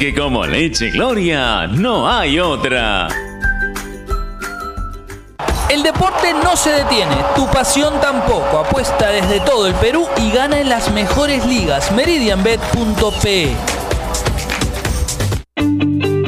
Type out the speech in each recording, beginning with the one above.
Que como leche Gloria no hay otra. El deporte no se detiene, tu pasión tampoco. Apuesta desde todo el Perú y gana en las mejores ligas. Meridianbet.pe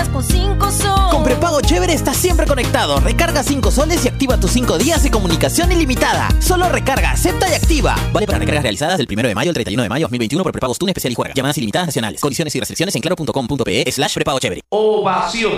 días con 5 sol. Con prepago chévere estás siempre conectado. Recarga 5 soles y activa tus 5 días de comunicación ilimitada. Solo recarga, acepta y activa. Vale para recargas realizadas del 1 de mayo al 31 de mayo 2021 por prepagos TUN especial y juega. Llamadas ilimitadas nacionales. Condiciones y restricciones en claro.com.pe slash prepago chévere. Ovación.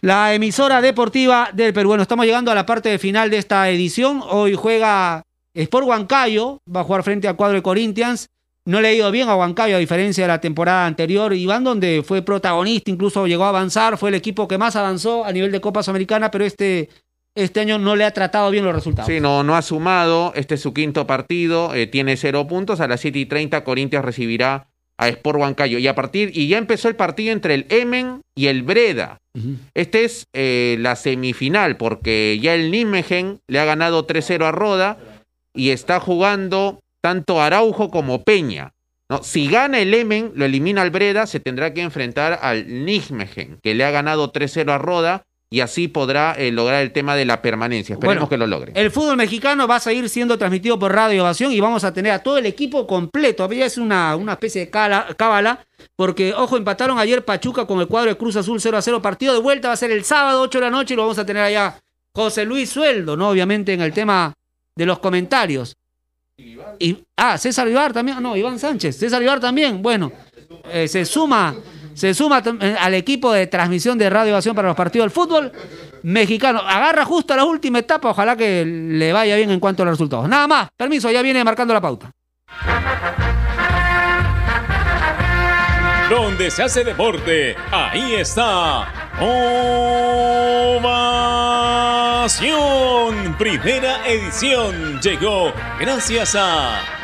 La emisora deportiva del Perú. Bueno, estamos llegando a la parte final de esta edición. Hoy juega Sport Huancayo, va a jugar frente al cuadro de Corinthians. No le ha ido bien a Huancayo a diferencia de la temporada anterior. Iván, donde fue protagonista, incluso llegó a avanzar, fue el equipo que más avanzó a nivel de Copa Sudamericana, pero este, este año no le ha tratado bien los resultados. Sí, no, no ha sumado. Este es su quinto partido. eh, tiene cero puntos. A las 7 y 30 Corinthians recibirá a Sport Huancayo. Y a partir, y ya empezó el partido entre el Emen y el Breda. Este es eh, la semifinal, porque ya el Nijmegen le ha ganado 3-0 a Roda y está jugando tanto Araujo como Peña. ¿no? Si gana el Emen, lo elimina al Breda, se tendrá que enfrentar al Nijmegen, que le ha ganado 3-0 a Roda y así podrá eh, lograr el tema de la permanencia. Esperemos Bueno, que lo logre. El fútbol mexicano va a seguir siendo transmitido por Radio Ovación y vamos a tener a todo el equipo completo. Ya es una, una especie de cábala, porque, ojo, empataron ayer Pachuca con el cuadro de Cruz Azul 0 a 0. Partido de vuelta va a ser el sábado, 8 de la noche, y lo vamos a tener allá José Luis Sueldo, ¿no? Obviamente en el tema de los comentarios. Y, ah, César Vivar también, no, Iván Sánchez, César Vivar también, bueno, eh, se suma, se suma eh, al equipo de transmisión de Radio Ovación para los partidos del fútbol mexicano. Agarra justo a la última etapa, ojalá que le vaya bien en cuanto a los resultados. Nada más, permiso, ya viene marcando la pauta. Donde se hace deporte, ahí está Primera edición llegó gracias a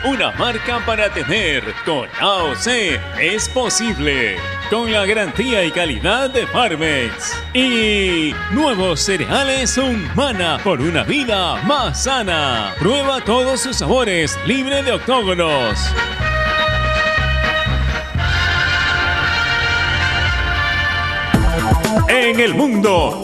una marca para tener. Con AOC es posible. Con la garantía y calidad de Farmex. Y nuevos cereales Humana por una vida más sana. Prueba todos sus sabores, libre de octógonos. En el mundo,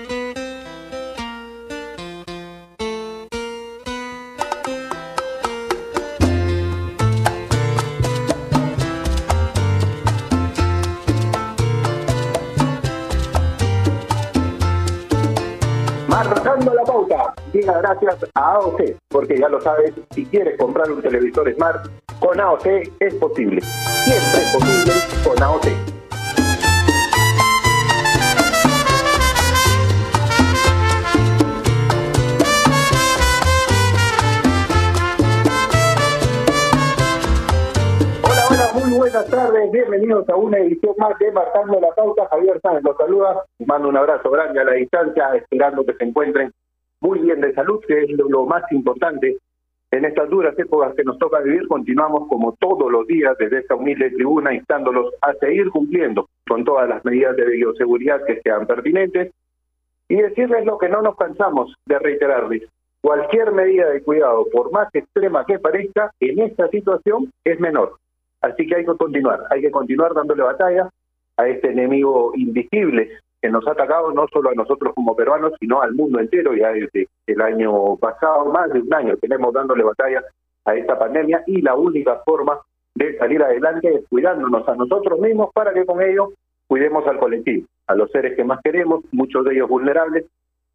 AOC, porque ya lo sabes, si quieres comprar un televisor Smart, con AOC es posible. Siempre es posible con AOC. Hola, hola, muy buenas tardes, bienvenidos a una edición más de Marcando la Pauta. Javier Sáenz los saluda, mando un abrazo grande a la distancia, esperando que se encuentren muy bien de salud, que es lo, lo más importante. En estas duras épocas que nos toca vivir, continuamos como todos los días desde esta humilde tribuna, instándolos a seguir cumpliendo con todas las medidas de bioseguridad que sean pertinentes y decirles lo que no nos cansamos de reiterarles. Cualquier medida de cuidado, por más extrema que parezca, en esta situación es menor. Así que hay que continuar, hay que continuar dándole batalla a este enemigo invisible que nos ha atacado no solo a nosotros como peruanos, sino al mundo entero. Ya desde el año pasado, más de un año, tenemos dándole batalla a esta pandemia y la única forma de salir adelante es cuidándonos a nosotros mismos para que con ello cuidemos al colectivo, a los seres que más queremos, muchos de ellos vulnerables,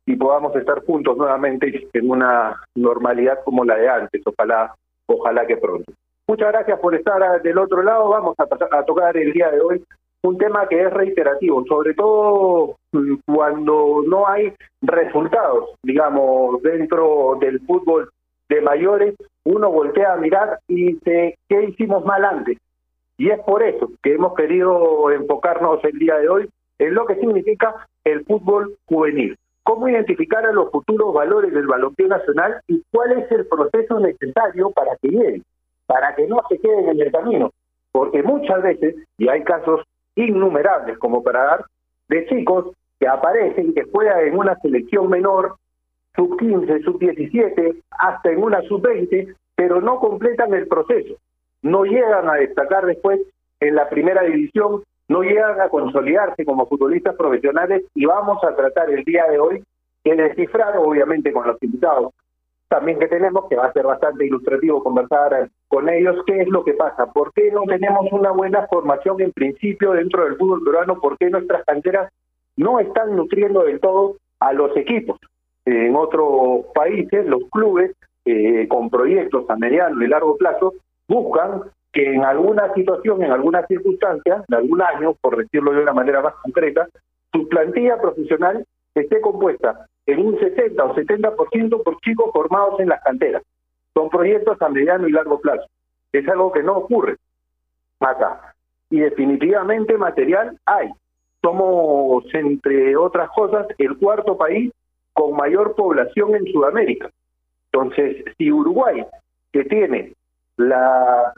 y podamos estar juntos nuevamente en una normalidad como la de antes. Ojalá, ojalá que pronto. Muchas gracias por estar del otro lado. Vamos a, a tocar el día de hoy un tema que es reiterativo, sobre todo mm, cuando no hay resultados, digamos, dentro del fútbol de mayores, uno voltea a mirar y dice, ¿qué hicimos mal antes? Y es por eso que hemos querido enfocarnos el día de hoy en lo que significa el fútbol juvenil. Cómo identificar a los futuros valores del balompié nacional y cuál es el proceso necesario para que lleguen, para que no se queden en el camino. Porque muchas veces, y hay casos innumerables como para dar, de chicos que aparecen, que juegan en una selección menor, sub 15, sub 17, hasta en una sub 20, pero no completan el proceso. No llegan a destacar después en la primera división, no llegan a consolidarse como futbolistas profesionales y vamos a tratar el día de hoy de descifrar, obviamente con los invitados también que tenemos, que va a ser bastante ilustrativo conversar con ellos, qué es lo que pasa, por qué no tenemos una buena formación en principio dentro del fútbol peruano, por qué nuestras canteras no están nutriendo del todo a los equipos. En otros países, los clubes eh, con proyectos a mediano y largo plazo buscan que en alguna situación, en alguna circunstancia, en algún año, por decirlo de una manera más concreta, su plantilla profesional esté compuesta en un 60 o 70% por chicos formados en las canteras. Son proyectos a mediano y largo plazo. Es algo que no ocurre acá. Y definitivamente material hay. somos, entre otras cosas, el cuarto país con mayor población en Sudamérica. Entonces, si Uruguay, que tiene la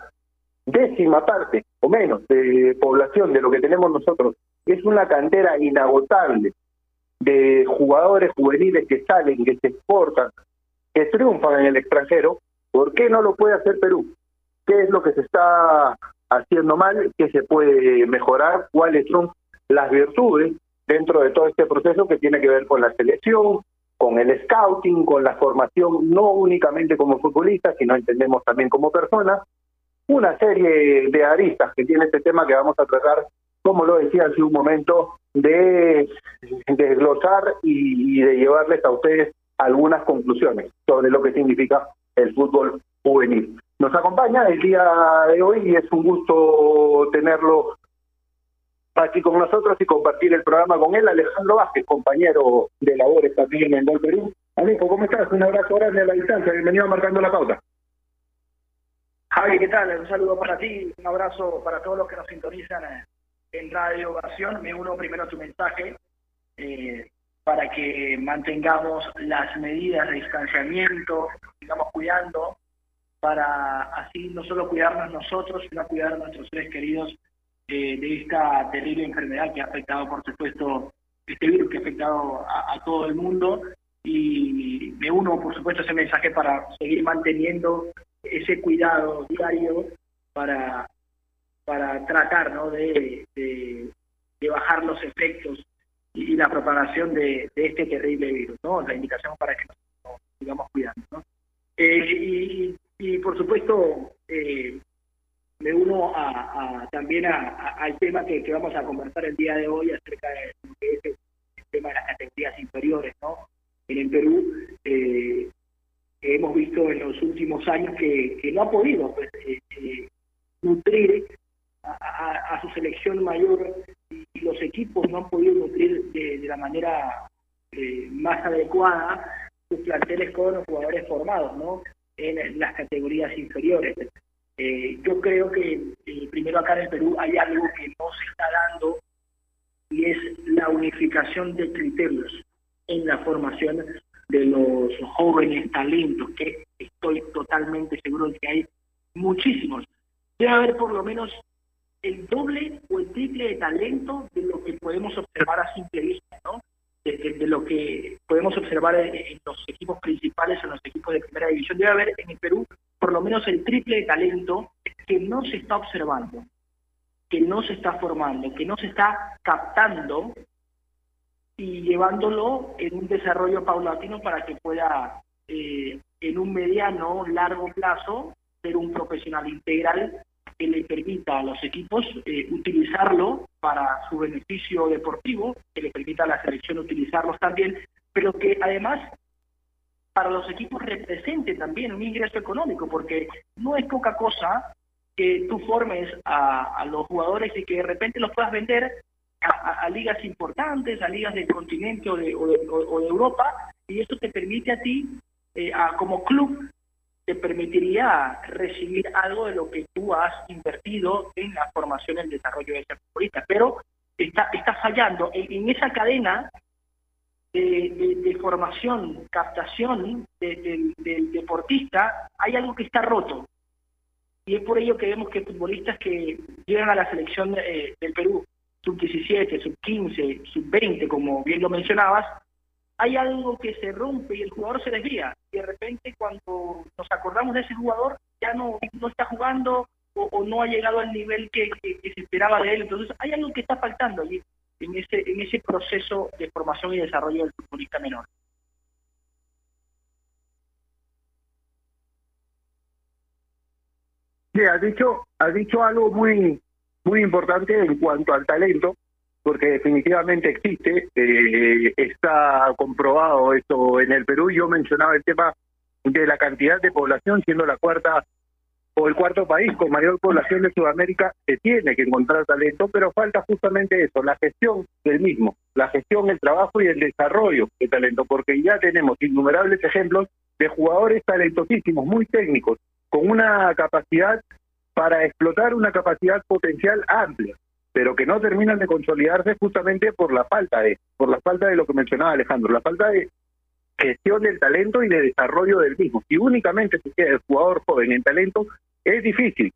décima parte o menos de población de lo que tenemos nosotros, es una cantera inagotable de jugadores juveniles que salen, que se exportan, que triunfan en el extranjero, ¿por qué no lo puede hacer Perú? ¿Qué es lo que se está haciendo mal? ¿Qué se puede mejorar? ¿Cuáles son las virtudes dentro de todo este proceso que tiene que ver con la selección, con el scouting, con la formación, no únicamente como futbolista, sino entendemos también como persona, una serie de aristas que tiene este tema que vamos a tratar, como lo decía hace un momento, de desglosar y, de llevarles a ustedes algunas conclusiones sobre lo que significa el fútbol juvenil. Nos acompaña el día de hoy y es un gusto tenerlo aquí con nosotros y compartir el programa con él, Alejandro Vázquez, compañero de labores también en el Perú. Alejo, ¿cómo estás? Un abrazo grande a la distancia, bienvenido a Marcando la Pauta. Javi, ¿qué tal? Un saludo para ti, un abrazo para todos los que nos sintonizan en Radio Ovación. Me uno primero a tu mensaje eh, para que mantengamos las medidas de distanciamiento, sigamos cuidando, para así no solo cuidarnos nosotros, sino cuidar a nuestros seres queridos eh, de esta terrible enfermedad que ha afectado, por supuesto, este virus que ha afectado a, todo el mundo. Y me uno, por supuesto, a ese mensaje para seguir manteniendo ese cuidado diario para, para tratar ¿no? de, de, bajar los efectos y, la propagación de, este terrible virus, ¿no? La indicación para que nos, sigamos cuidando, ¿no? Eh, y, y, por supuesto, eh, me uno a, también al tema que, vamos a conversar el día de hoy acerca de el, tema de las categorías inferiores, ¿no? En el Perú eh, hemos visto en los últimos años que, no ha podido pues, eh, eh, a, su selección mayor y, los equipos no han podido nutrir de, la manera más adecuada sus planteles con los jugadores formados, ¿no? En las categorías inferiores. Eh, yo creo que eh, primero acá en el Perú hay algo que no se está dando y es la unificación de criterios en la formación de los jóvenes talentos, que estoy totalmente seguro de que hay muchísimos. Debe haber por lo menos el doble o el triple de talento de lo que podemos observar a simple vista, ¿no? De, lo que podemos observar en, los equipos principales, en los equipos de primera división. Debe haber en el Perú por lo menos el triple de talento que no se está observando, que no se está formando, que no se está captando y llevándolo en un desarrollo paulatino para que pueda eh, en un mediano, largo plazo, ser un profesional integral que le permita a los equipos eh, utilizarlo para su beneficio deportivo, que le permita a la selección utilizarlos también, pero que además para los equipos represente también un ingreso económico, porque no es poca cosa que tú formes a, los jugadores y que de repente los puedas vender a, ligas importantes, a ligas del continente o de, Europa, y eso te permite a ti, eh, como club, te permitiría recibir algo de lo que tú has invertido en la formación y el desarrollo de ese futbolista. Pero está, está fallando en esa cadena de, formación, captación del deportista, hay algo que está roto. Y es por ello que vemos que futbolistas que llegan a la selección eh, del Perú, sub-17, sub-15, sub-20, como bien lo mencionabas, hay algo que se rompe y el jugador se desvía. Y de repente cuando nos acordamos de ese jugador, ya no, no está jugando o, no ha llegado al nivel que, se esperaba de él. Entonces hay algo que está faltando. Y en ese, en ese proceso de formación y desarrollo del futbolista menor. Sí, has dicho, has dicho algo muy, muy importante en cuanto al talento, porque definitivamente existe, eh, está comprobado esto en el Perú. Yo mencionaba el tema de la cantidad de población, siendo la cuarta o el cuarto país con mayor población de Sudamérica, se tiene que encontrar talento, pero falta justamente eso, la gestión del mismo, la gestión, el trabajo y el desarrollo de talento, porque ya tenemos innumerables ejemplos de jugadores talentosísimos, muy técnicos, con una capacidad para explotar una capacidad potencial amplia, pero que no terminan de consolidarse justamente por la falta de, por la falta de lo que mencionaba Alejandro, la falta de gestión del talento y de desarrollo del mismo. Si únicamente se queda el jugador joven en talento, es difícil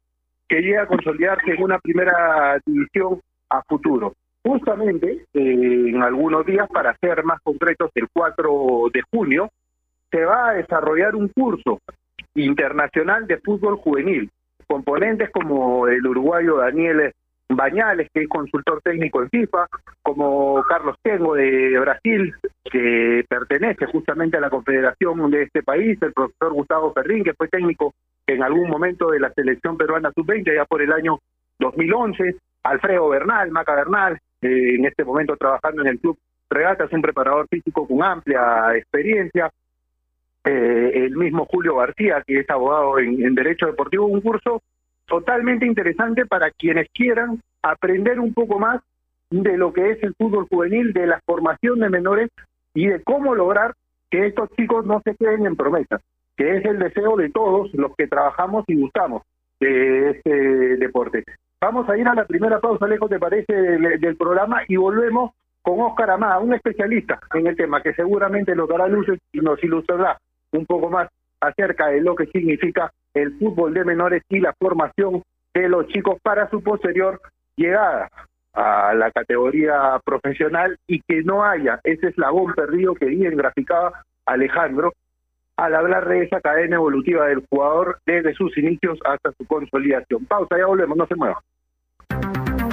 que llegue a consolidarse en una primera división a futuro. Justamente eh, en algunos días, para ser más concretos, el 4 de junio, se va a desarrollar un curso internacional de fútbol juvenil. Componentes como el uruguayo Daniel Bañales, que es consultor técnico en FIFA, como Carlos Tengo de Brasil, que pertenece justamente a la confederación de este país, el profesor Gustavo Ferrín, que fue técnico en algún momento de la selección peruana sub-20, ya por el año 2011, Alfredo Bernal, Maca Bernal, eh, en este momento trabajando en el club Regatas, un preparador físico con amplia experiencia, eh, el mismo Julio García, que es abogado en, Derecho Deportivo, un curso totalmente interesante para quienes quieran aprender un poco más de lo que es el fútbol juvenil, de la formación de menores y de cómo lograr que estos chicos no se queden en promesas, que es el deseo de todos los que trabajamos y gustamos de este deporte. Vamos a ir a la primera pausa, lejos te parece, del, programa y volvemos con Óscar Amada, un especialista en el tema que seguramente nos dará luces y nos ilustrará un poco más acerca de lo que significa el fútbol de menores y la formación de los chicos para su posterior llegada a la categoría profesional y que no haya ese eslabón perdido que bien graficaba Alejandro al hablar de esa cadena evolutiva del jugador desde sus inicios hasta su consolidación. Pausa, ya volvemos, no se muevan.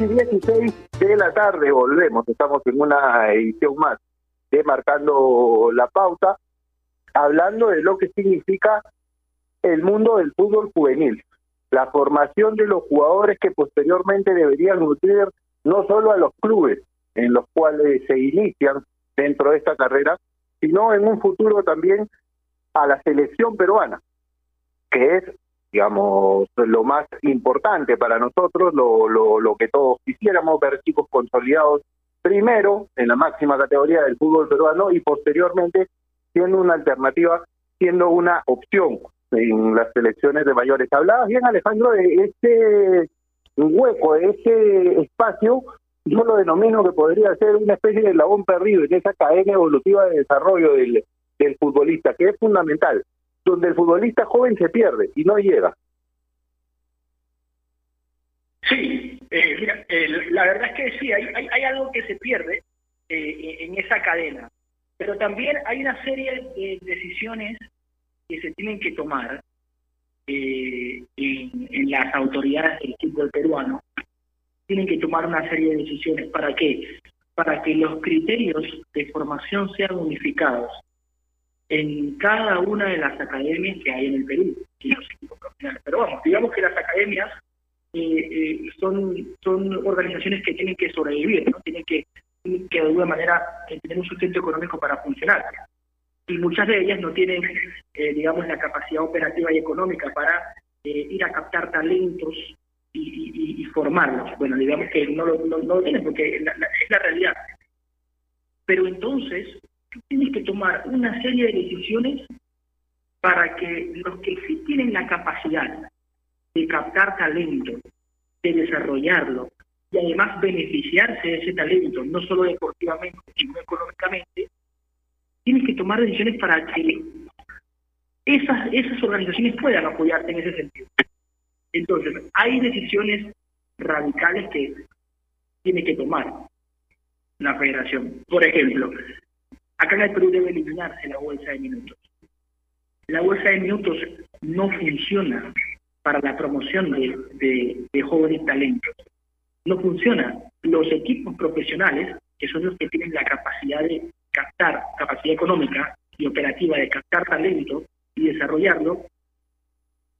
Y 16 de la tarde. Volvemos, estamos en una edición más de Marcando la Pauta, hablando de lo que significa el mundo del fútbol juvenil, la formación de los jugadores que posteriormente deberían nutrir no solo a los clubes en los cuales se inician dentro de esta carrera, sino en un futuro también a la selección peruana, que es digamos, lo más importante para nosotros, lo, lo, lo que todos quisiéramos, ver chicos consolidados primero en la máxima categoría del fútbol peruano y posteriormente siendo una alternativa, siendo una opción en las selecciones de mayores. Hablabas bien, Alejandro, de este hueco, de ese espacio, yo lo denomino que podría ser una especie de labón perdido en esa cadena evolutiva de desarrollo del, del futbolista, que es fundamental donde el futbolista joven se pierde y no llega. Sí, eh, mira, la verdad es que sí, hay, hay, algo que se pierde eh, en esa cadena, pero también hay una serie de decisiones que se tienen que tomar eh, en, las autoridades del fútbol peruano. Tienen que tomar una serie de decisiones. ¿Para qué? Para que los criterios de formación sean unificados en cada una de las academias que hay en el Perú. Pero vamos, digamos que las academias eh, eh, son, son organizaciones que tienen que sobrevivir, ¿no? Tienen que, que de alguna manera eh, tener un sustento económico para funcionar. Y muchas de ellas no tienen, digamos, la capacidad operativa y económica para ir a captar talentos y, formarlos. Bueno, digamos que no lo, no, no lo tienen porque es la realidad. Pero entonces, tú tienes que tomar una serie de decisiones para que los que sí tienen la capacidad de captar talento, de desarrollarlo y además beneficiarse de ese talento, no solo deportivamente, sino económicamente, tienes que tomar decisiones para que esas, esas organizaciones puedan apoyarte en ese sentido. Entonces, hay decisiones radicales que tiene que tomar la federación. Por ejemplo, acá en el Perú debe eliminarse la bolsa de minutos. La bolsa de minutos no funciona para la promoción de, jóvenes talentos. No funciona. Los equipos profesionales, que son los que tienen la capacidad de captar, capacidad económica y operativa de captar talento y desarrollarlo,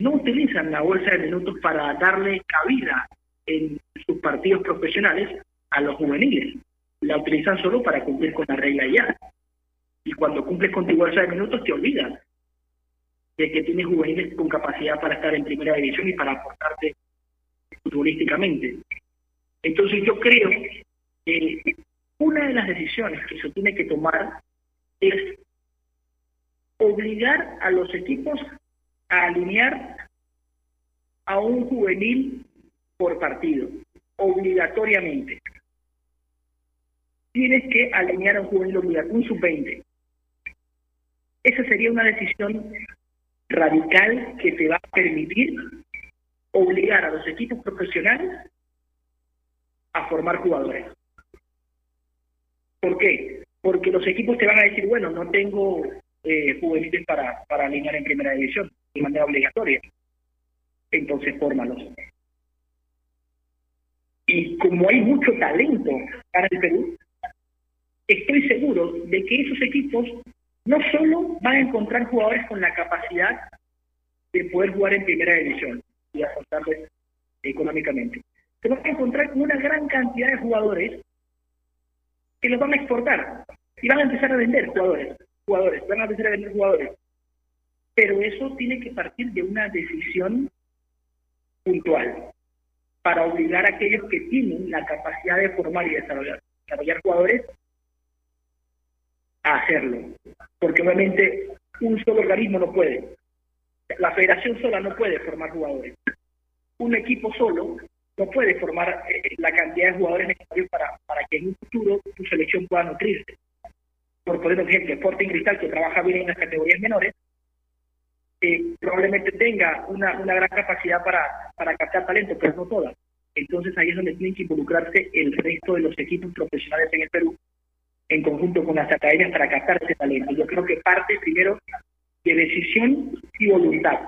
no utilizan la bolsa de minutos para darle cabida en sus partidos profesionales a los juveniles. La utilizan solo para cumplir con la regla ya. Y cuando cumples con tu bolsa de minutos te olvidas de que tienes juveniles con capacidad para estar en primera división y para aportarte futbolísticamente. Entonces yo creo que una de las decisiones que se tiene que tomar es obligar a los equipos a alinear a un juvenil por partido, obligatoriamente. Tienes que alinear a un juvenil obligatorio, un sub-20. Esa sería una decisión radical que te va a permitir obligar a los equipos profesionales a formar jugadores. ¿Por qué? Porque los equipos te van a decir, bueno, no tengo eh, juveniles para, para alinear en primera división de manera obligatoria. Entonces, fórmalos. Y como hay mucho talento para el Perú, estoy seguro de que esos equipos no solo van a encontrar jugadores con la capacidad de poder jugar en primera división y aportarles económicamente, se van a encontrar con una gran cantidad de jugadores que los van a exportar y van a empezar a vender jugadores, jugadores, van a empezar a vender jugadores. Pero eso tiene que partir de una decisión puntual para obligar a aquellos que tienen la capacidad de formar y desarrollar, desarrollar jugadores a hacerlo. Porque obviamente un solo organismo no puede. La federación sola no puede formar jugadores. Un equipo solo no puede formar eh, la cantidad de jugadores necesarios para, que en un futuro tu selección pueda nutrirse. Por poner un ejemplo, Sporting Cristal, que trabaja bien en las categorías menores, eh, probablemente tenga una, una gran capacidad para, para captar talento, pero no todas. Entonces ahí es donde tienen que involucrarse el resto de los equipos profesionales en el Perú, en conjunto con las academias para captar ese talento. Yo creo que parte primero de decisión y voluntad,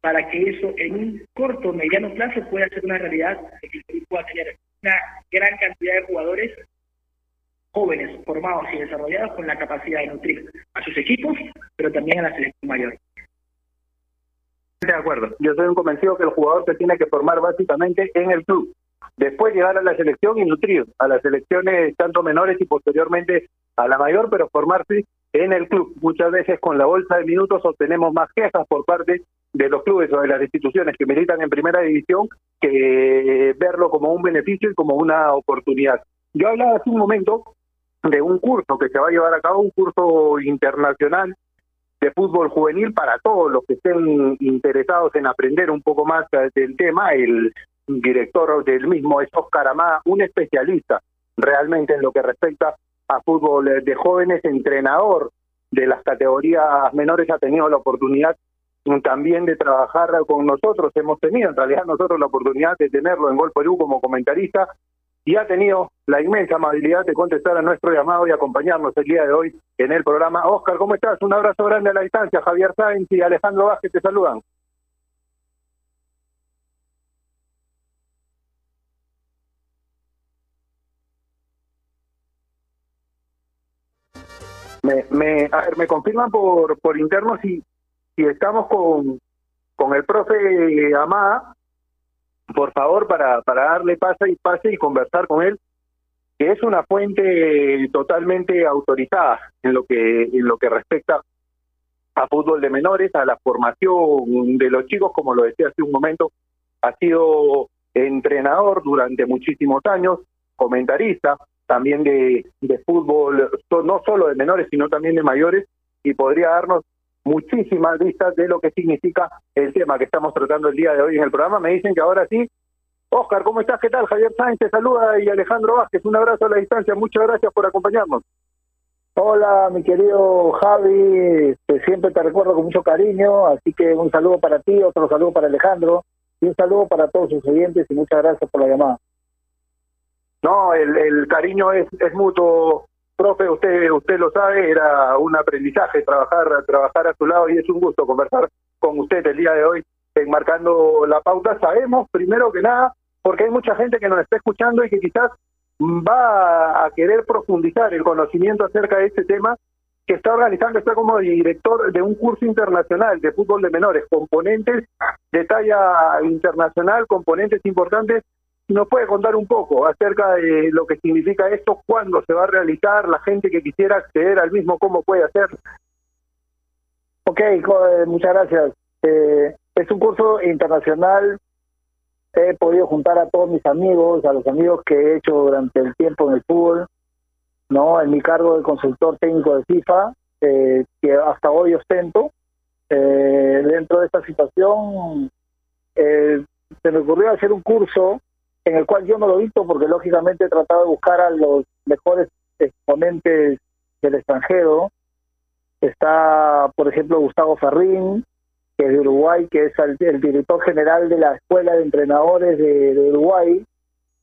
para que eso en un corto mediano plazo pueda ser una realidad, que pueda tener una gran cantidad de jugadores jóvenes, formados y desarrollados con la capacidad de nutrir a sus equipos, pero también a la selección mayor. De acuerdo. Yo soy un convencido que el jugador se tiene que formar básicamente en el club. Después llegar a la selección y nutrir a las selecciones tanto menores y posteriormente a la mayor, pero formarse en el club. Muchas veces con la bolsa de minutos obtenemos más quejas por parte de los clubes o de las instituciones que militan en primera división que verlo como un beneficio y como una oportunidad. Yo hablaba hace un momento de un curso que se va a llevar a cabo, un curso internacional de fútbol juvenil para todos los que estén interesados en aprender un poco más del tema. El director del mismo es Oscar Amá, un especialista realmente en lo que respecta a fútbol de jóvenes, entrenador de las categorías menores, ha tenido la oportunidad también de trabajar con nosotros. Hemos tenido en realidad nosotros la oportunidad de tenerlo en Gol Perú como comentarista y ha tenido la inmensa amabilidad de contestar a nuestro llamado y acompañarnos el día de hoy en el programa. Oscar, ¿cómo estás? Un abrazo grande a la distancia. Javier Sáenz y Alejandro Vázquez te saludan. Me, a ver, me confirman por, por interno si, si estamos con, con el profe Amada, por favor, para, para darle pase y pase y conversar con él, que es una fuente totalmente autorizada en lo que, en lo que respecta a fútbol de menores, a la formación de los chicos, como lo decía hace un momento, ha sido entrenador durante muchísimos años, comentarista también de, de fútbol, no solo de menores, sino también de mayores, y podría darnos muchísimas vistas de lo que significa el tema que estamos tratando el día de hoy en el programa. Me dicen que ahora sí. Oscar, ¿cómo estás? ¿Qué tal? Javier Sáenz te saluda y Alejandro Vázquez. Un abrazo a la distancia. Muchas gracias por acompañarnos. Hola, mi querido Javi, este, siempre te recuerdo con mucho cariño, así que un saludo para ti, otro saludo para Alejandro y un saludo para todos sus oyentes y muchas gracias por la llamada. No, el, cariño es, es mutuo, profe, usted usted lo sabe, era un aprendizaje trabajar trabajar a su lado y es un gusto conversar con usted el día de hoy, enmarcando la pauta. Sabemos, primero que nada, porque hay mucha gente que nos está escuchando y que quizás va a querer profundizar el conocimiento acerca de este tema, que está organizando, está como director de un curso internacional de fútbol de menores, componentes de talla internacional, componentes importantes nos puede contar un poco acerca de lo que significa esto, cuándo se va a realizar, la gente que quisiera acceder al mismo, cómo puede hacer. Ok, eh, muchas gracias. Eh, es un curso internacional. He podido juntar a todos mis amigos, a los amigos que he hecho durante el tiempo en el fútbol, no, en mi cargo de consultor técnico de FIFA, eh, que hasta hoy ostento. Eh, dentro de esta situación, eh, se me ocurrió hacer un curso en el cual yo no lo dicto porque lógicamente he tratado de buscar a los mejores exponentes del extranjero. Está, por ejemplo, Gustavo Ferrín, que es de Uruguay, que es el, director general de la Escuela de Entrenadores de, de Uruguay.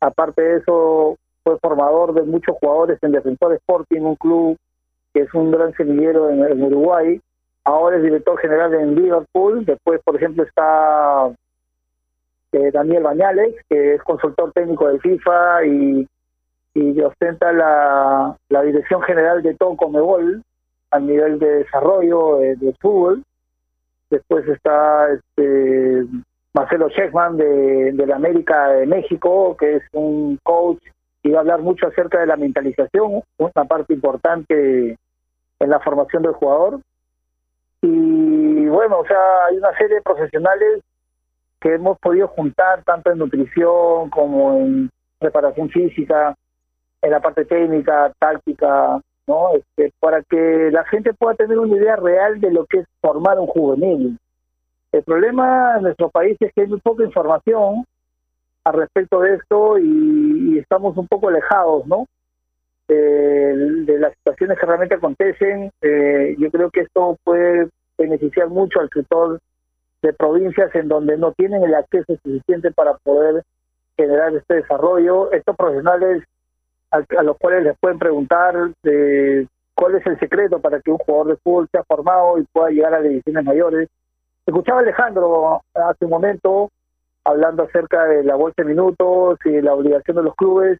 Aparte de eso, fue formador de muchos jugadores en Defensor Sporting, un club que es un gran semillero en, en Uruguay. Ahora es director general en Liverpool. Después, por ejemplo, está eh, Daniel Bañales, que es consultor técnico de FIFA y, y ostenta la, dirección general de todo Comebol a nivel de desarrollo eh, del fútbol. Después está este Marcelo Sheckman de, de la América de México, que es un coach y va a hablar mucho acerca de la mentalización, una parte importante en la formación del jugador. Y bueno, o sea, hay una serie de profesionales que hemos podido juntar tanto en nutrición como en preparación física, en la parte técnica, táctica, ¿no? Este, para que la gente pueda tener una idea real de lo que es formar un juvenil. El problema en nuestro país es que hay muy poca información al respecto de esto y, y estamos un poco alejados, ¿no? De, las situaciones que realmente acontecen. Eh, yo creo que esto puede beneficiar mucho al sector de provincias en donde no tienen el acceso suficiente para poder generar este desarrollo. Estos profesionales a, los cuales les pueden preguntar de cuál es el secreto para que un jugador de fútbol sea formado y pueda llegar a divisiones mayores. Escuchaba Alejandro hace un momento hablando acerca de la bolsa de minutos y la obligación de los clubes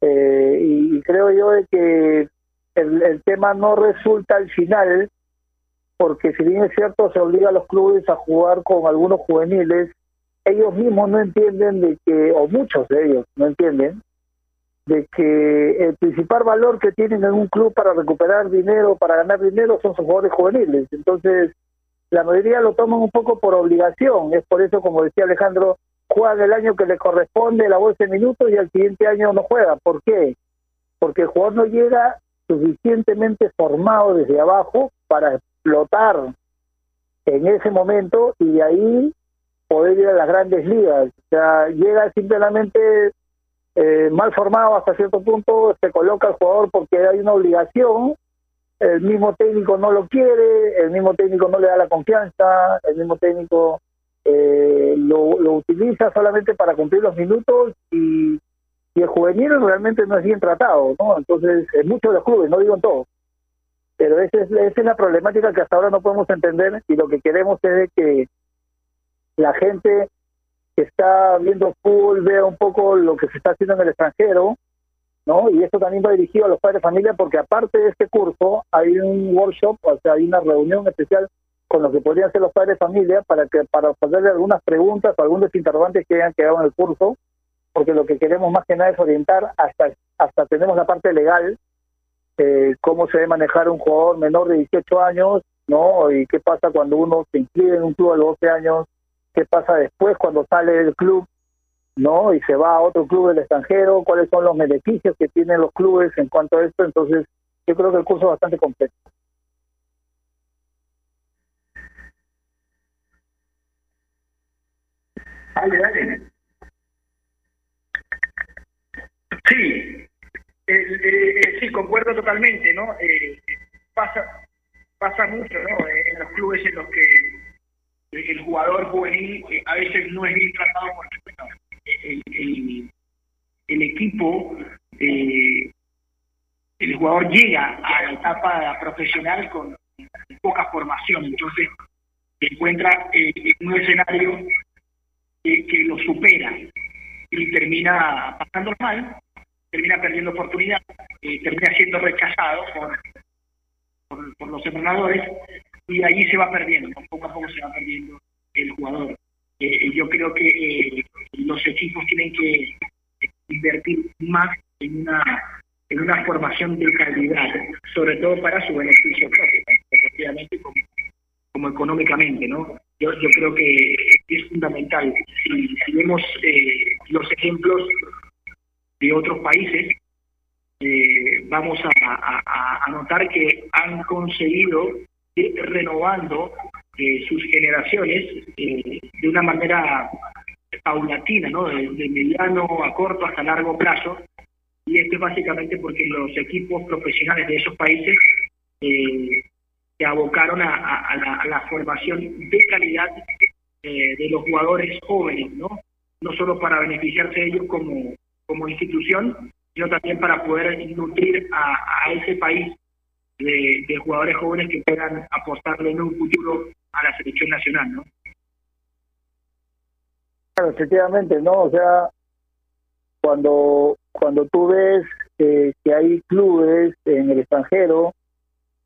eh, y, creo yo de que el tema no resulta al final porque si bien es cierto se obliga a los clubes a jugar con algunos juveniles ellos mismos no entienden de que o muchos de ellos no entienden de que el principal valor que tienen en un club para recuperar dinero, para ganar dinero, son sus jugadores juveniles. Entonces, la mayoría lo toman un poco por obligación. Es por eso, como decía Alejandro, juegan el año que le corresponde la bolsa de minutos y al siguiente año no juega. ¿Por qué? Porque el jugador no llega suficientemente formado desde abajo para explotar en ese momento y de ahí poder ir a las grandes ligas. O sea, llega simplemente eh, mal formado hasta cierto punto, se coloca el jugador porque hay una obligación, el mismo técnico no lo quiere, el mismo técnico no le da la confianza, el mismo técnico eh, lo, utiliza solamente para cumplir los minutos y, y el juvenil realmente no es bien tratado, ¿no? Entonces, en muchos de los clubes, no digo en todos, pero esa es, esa es la problemática que hasta ahora no podemos entender y lo que queremos es que la gente que está viendo fútbol vea un poco lo que se está haciendo en el extranjero, ¿no? Y esto también va dirigido a los padres de familia porque aparte de este curso hay un workshop, o sea, hay una reunión especial con lo que podrían ser los padres de familia para que para hacerle algunas preguntas o algunos interrogantes que hayan quedado en el curso, porque lo que queremos más que nada es orientar hasta hasta tenemos la parte legal eh, cómo se debe manejar un jugador menor de 18 años, ¿no? Y qué pasa cuando uno se inscribe en un club a los 12 años, qué pasa después cuando sale del club ¿no? Y se va a otro club del extranjero, cuáles son los beneficios que tienen los clubes en cuanto a esto. Entonces, yo creo que el curso es bastante completo. Dale, dale. Sí, sí, concuerdo totalmente, ¿no? Eh, pasa, pasa mucho, ¿no? Eh, En los clubes en los que eh, el jugador juvenil eh, a veces no es bien tratado porque bueno, el, el- el equipo, eh, el jugador llega a la etapa profesional con poca formación, entonces se encuentra eh, en un escenario que lo supera y termina pasando mal, termina perdiendo oportunidad, eh, termina siendo rechazado por, por, por los entrenadores y ahí se va perdiendo, poco a poco se va perdiendo el jugador. Eh, yo creo que eh, los equipos tienen que invertir más en una en una formación de calidad, sobre todo para su beneficio propio, efectivamente como, como económicamente, ¿no? Yo, yo creo que es fundamental. Si, si vemos eh, los ejemplos de otros países, eh, vamos a, notar que han conseguido ir renovando eh, sus generaciones eh, de una manera paulatina, ¿no? De, mediano a corto hasta largo plazo. Y esto es básicamente porque los equipos profesionales de esos países se abocaron a, la, formación de calidad de los jugadores jóvenes, ¿no? No solo para beneficiarse de ellos como, como institución, sino también para poder nutrir a, a ese país de, jugadores jóvenes que puedan apostarle en un futuro a la selección nacional, ¿no? Claro, efectivamente, ¿no? O sea, cuando, cuando tú ves eh, que hay clubes en el extranjero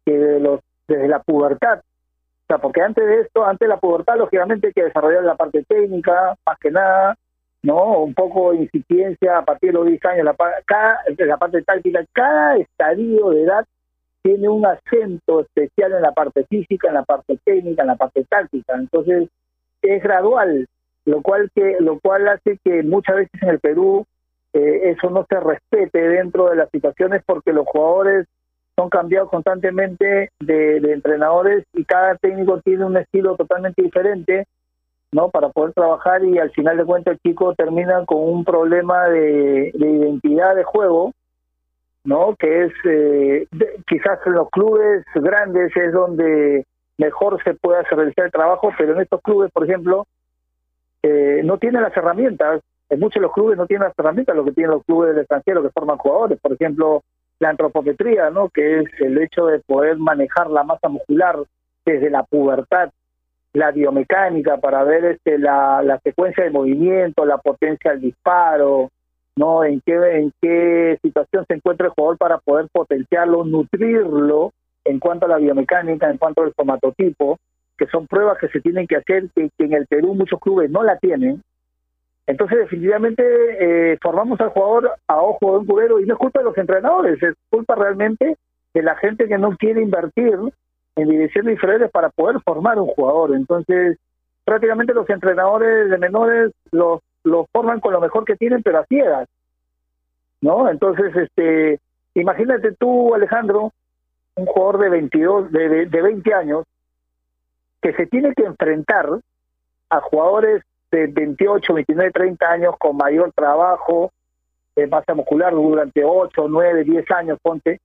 que de los, desde la pubertad, o sea, porque antes de esto, antes de la pubertad, lógicamente hay que desarrollar la parte técnica, más que nada, ¿no? Un poco de incipienncia a partir de los 10 años, la, cada, la parte táctica, cada estadio de edad tiene un acento especial en la parte física, en la parte técnica, en la parte táctica. Entonces, es gradual, lo cual que lo cual hace que muchas veces en el Perú eh, eso no se respete dentro de las situaciones porque los jugadores son cambiados constantemente de entrenadores y cada técnico tiene un estilo totalmente diferente no para poder trabajar y al final de cuentas el chico termina con un problema de, de identidad de juego no que es eh, quizás en los clubes grandes es donde mejor se puede hacer realizar el trabajo pero en estos clubes por ejemplo eh, no tienen las herramientas. En muchos de los clubes no tienen las herramientas lo que tienen los clubes del extranjero que forman jugadores. Por ejemplo, la antropometría, ¿no? que es el hecho de poder manejar la masa muscular desde la pubertad, la biomecánica para ver este, la, la secuencia de movimiento, la potencia del disparo, no en qué en qué situación se encuentra el jugador para poder potenciarlo, nutrirlo en cuanto a la biomecánica, en cuanto al somatotipo, que son pruebas que se tienen que hacer que, que en el Perú muchos clubes no la tienen. Entonces, definitivamente, eh, formamos al jugador a ojo de un cubero y no es culpa de los entrenadores, es culpa realmente de la gente que no quiere invertir en divisiones inferiores para poder formar un jugador. Entonces, prácticamente los entrenadores de menores los, los forman con lo mejor que tienen, pero a ciegas. ¿No? Entonces, este, imagínate tú, Alejandro, un jugador de 22, de, de, de 20 años, que se tiene que enfrentar a jugadores de 28, 29, 30 años con mayor trabajo de masa muscular durante 8, 9, 10 años, ponte,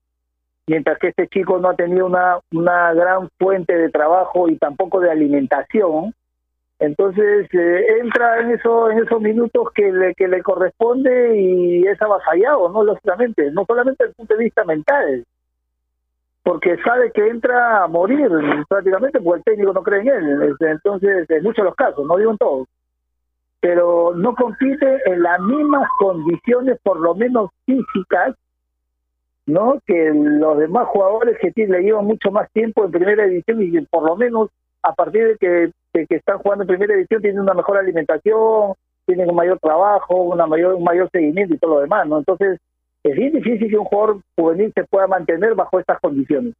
mientras que este chico no ha tenido una, una gran fuente de trabajo y tampoco de alimentación, entonces eh, entra en eso en esos minutos que le, que le corresponde y es avasallado, ¿no? Lógicamente, no solamente desde el punto de vista mental, porque sabe que entra a morir prácticamente porque el técnico no cree en él. Este, Entonces, en muchos de los casos, no digo en todos, pero no compite en las mismas condiciones, por lo menos físicas, ¿no? Que los demás jugadores que tienen- le llevan mucho más tiempo en primera edición y por lo menos a partir de que, de que están jugando en primera edición tienen una mejor alimentación, tienen un mayor trabajo, una mayor, un mayor seguimiento y todo lo demás, ¿no? Entonces, es bien difícil que un jugador juvenil se pueda mantener bajo estas condiciones.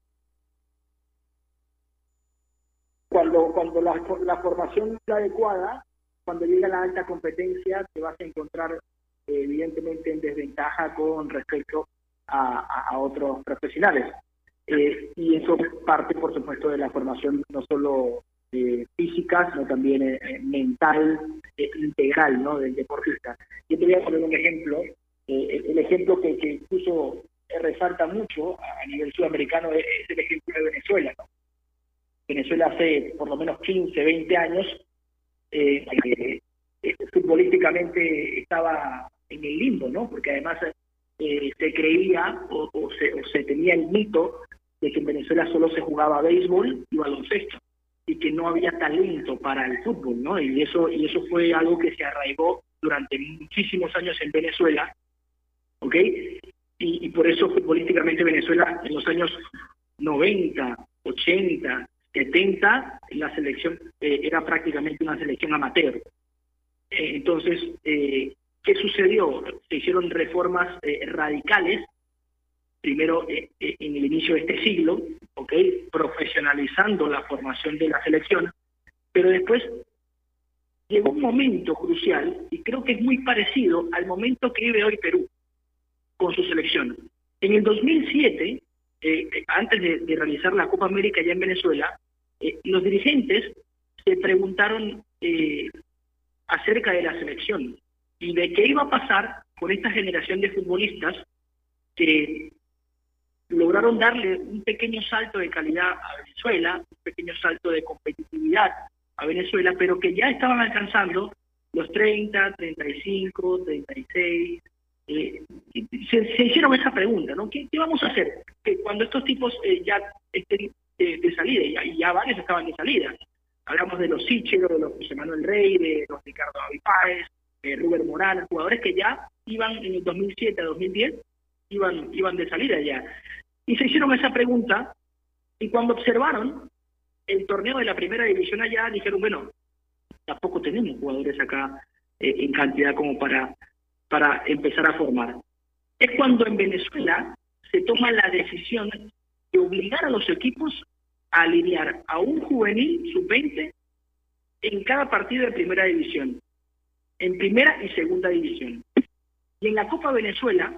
cuando cuando la, la formación es adecuada cuando llega la alta competencia te vas a encontrar evidentemente en desventaja con respecto a, a- otros profesionales. Eh, y eso parte, por supuesto, de la formación no solo eh, física, sino también eh, mental, eh, integral. Del deportista. Yo te voy a poner un ejemplo, eh, el, ejemplo que, que incluso resalta mucho a, nivel sudamericano es, el ejemplo de Venezuela. Venezuela hace por lo menos 15, 20 años, futbolísticamente estaba en el limbo, ¿no? Porque además eh, se creía o, se, o se tenía el mito de que en Venezuela solo se jugaba béisbol y baloncesto y que no había talento para el fútbol, ¿no? Y eso y eso fue algo que se arraigó durante muchísimos años en Venezuela, ¿ok? Y, y por eso futbolísticamente Venezuela en los años 90, 80, 70, la selección eh, era prácticamente una selección amateur. Eh, entonces, eh, ¿qué sucedió? Se hicieron reformas eh, radicales, primero eh, eh, en el inicio de este siglo, ¿ok? Profesionalizando la formación de la selección, pero después llegó un momento crucial, y creo que es muy parecido al momento que vive hoy Perú con su selección. En el 2007, eh, antes de, de realizar la Copa América ya en Venezuela, los dirigentes se preguntaron acerca de la selección y de qué iba a pasar con esta generación de futbolistas que lograron darle un pequeño salto de calidad a Venezuela, un pequeño salto de competitividad a Venezuela, pero que ya estaban alcanzando los 30, 35, 36. eh, se, se hicieron esa pregunta, ¿no? ¿Qué, vamos a hacer? Que cuando estos tipos eh, ya estén eh, de salida, y ya, varios estaban de salida. Hablamos de los Sichero, de los José Manuel Rey, de los Ricardo David Páez, Rubén Morales, jugadores que ya iban en el 2007 a 2010, iban, iban de salida ya. Y se hicieron esa pregunta, y cuando observaron el torneo de la primera división allá, dijeron, bueno, tampoco tenemos jugadores acá eh, en cantidad como para, para empezar a formar. Es cuando en Venezuela se toma la decisión de obligar a los equipos a alinear a un juvenil sub-20 en cada partido de primera división, en primera y segunda división. Y en la Copa Venezuela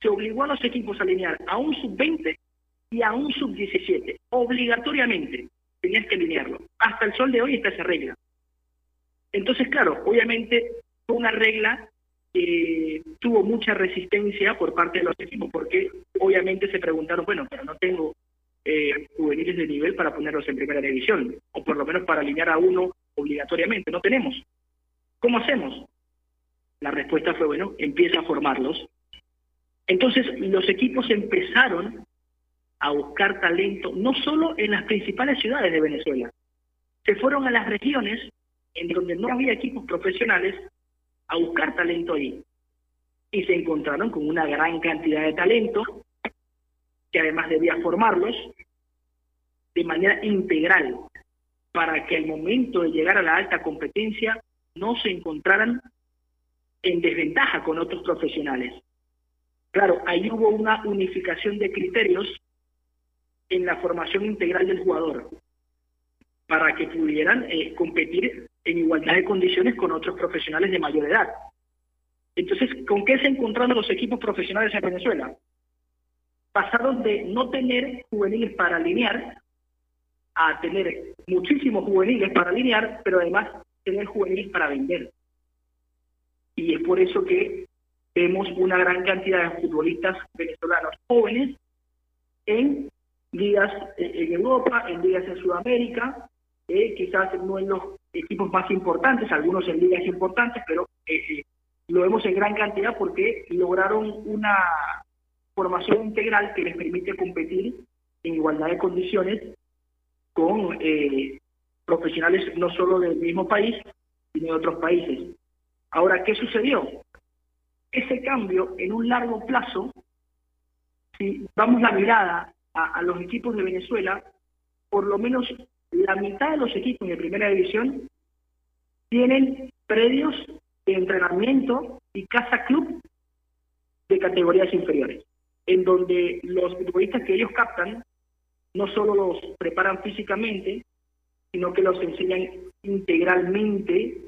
se obligó a los equipos a alinear a un sub-20 y a un sub-17, obligatoriamente tenías que alinearlo. Hasta el sol de hoy está esa regla. Entonces, claro, obviamente fue una regla que tuvo mucha resistencia por parte de los equipos, porque obviamente se preguntaron, bueno, pero no tengo eh, juveniles de nivel para ponerlos en primera división, o por lo menos para alinear a uno obligatoriamente, no tenemos. ¿Cómo hacemos? La respuesta fue, bueno, empieza a formarlos. Entonces, los equipos empezaron a buscar talento, no solo en las principales ciudades de Venezuela, se fueron a las regiones en donde no había equipos profesionales a buscar talento ahí. Y se encontraron con una gran cantidad de talento, que además debía formarlos de manera integral, para que al momento de llegar a la alta competencia no se encontraran en desventaja con otros profesionales. Claro, ahí hubo una unificación de criterios en la formación integral del jugador para que pudieran eh, competir en igualdad de condiciones con otros profesionales de mayor edad. Entonces, ¿con qué se encontraron los equipos profesionales en Venezuela? Pasaron de no tener juveniles para alinear a tener muchísimos juveniles para alinear, pero además tener juveniles para vender. Y es por eso que vemos una gran cantidad de futbolistas venezolanos jóvenes en ligas eh, en Europa, en ligas en Sudamérica, eh, quizás no en los equipos más importantes, algunos en ligas importantes, pero eh, eh, lo vemos en gran cantidad porque lograron una formación integral que les permite competir en igualdad de condiciones con eh, profesionales no solo del mismo país, sino de otros países. Ahora, ¿qué sucedió? Ese cambio en un largo plazo, si damos la mirada a, a los equipos de Venezuela, por lo menos la mitad de los equipos de primera división tienen predios de entrenamiento y casa club de categorías inferiores, en donde los futbolistas que ellos captan no solo los preparan físicamente, sino que los enseñan integralmente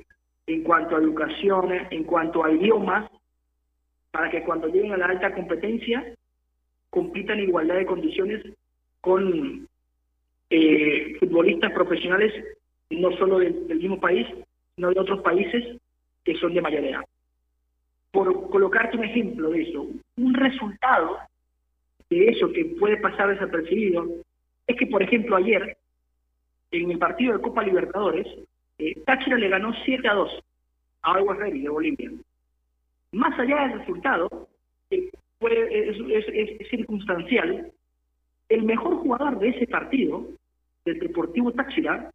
en cuanto a educación, en cuanto a idiomas, para que cuando lleguen a la alta competencia compitan en igualdad de condiciones con eh, futbolistas profesionales no solo del, del mismo país, sino de otros países que son de mayor edad. Por colocarte un ejemplo de eso, un resultado de eso que puede pasar desapercibido es que, por ejemplo, ayer, en el partido de Copa Libertadores, eh, Táchira le ganó 7 a 2 a Aguas Ready de Bolivia. Más allá del resultado, que fue, es, es- es circunstancial, el mejor jugador de ese partido, del Deportivo Táchira,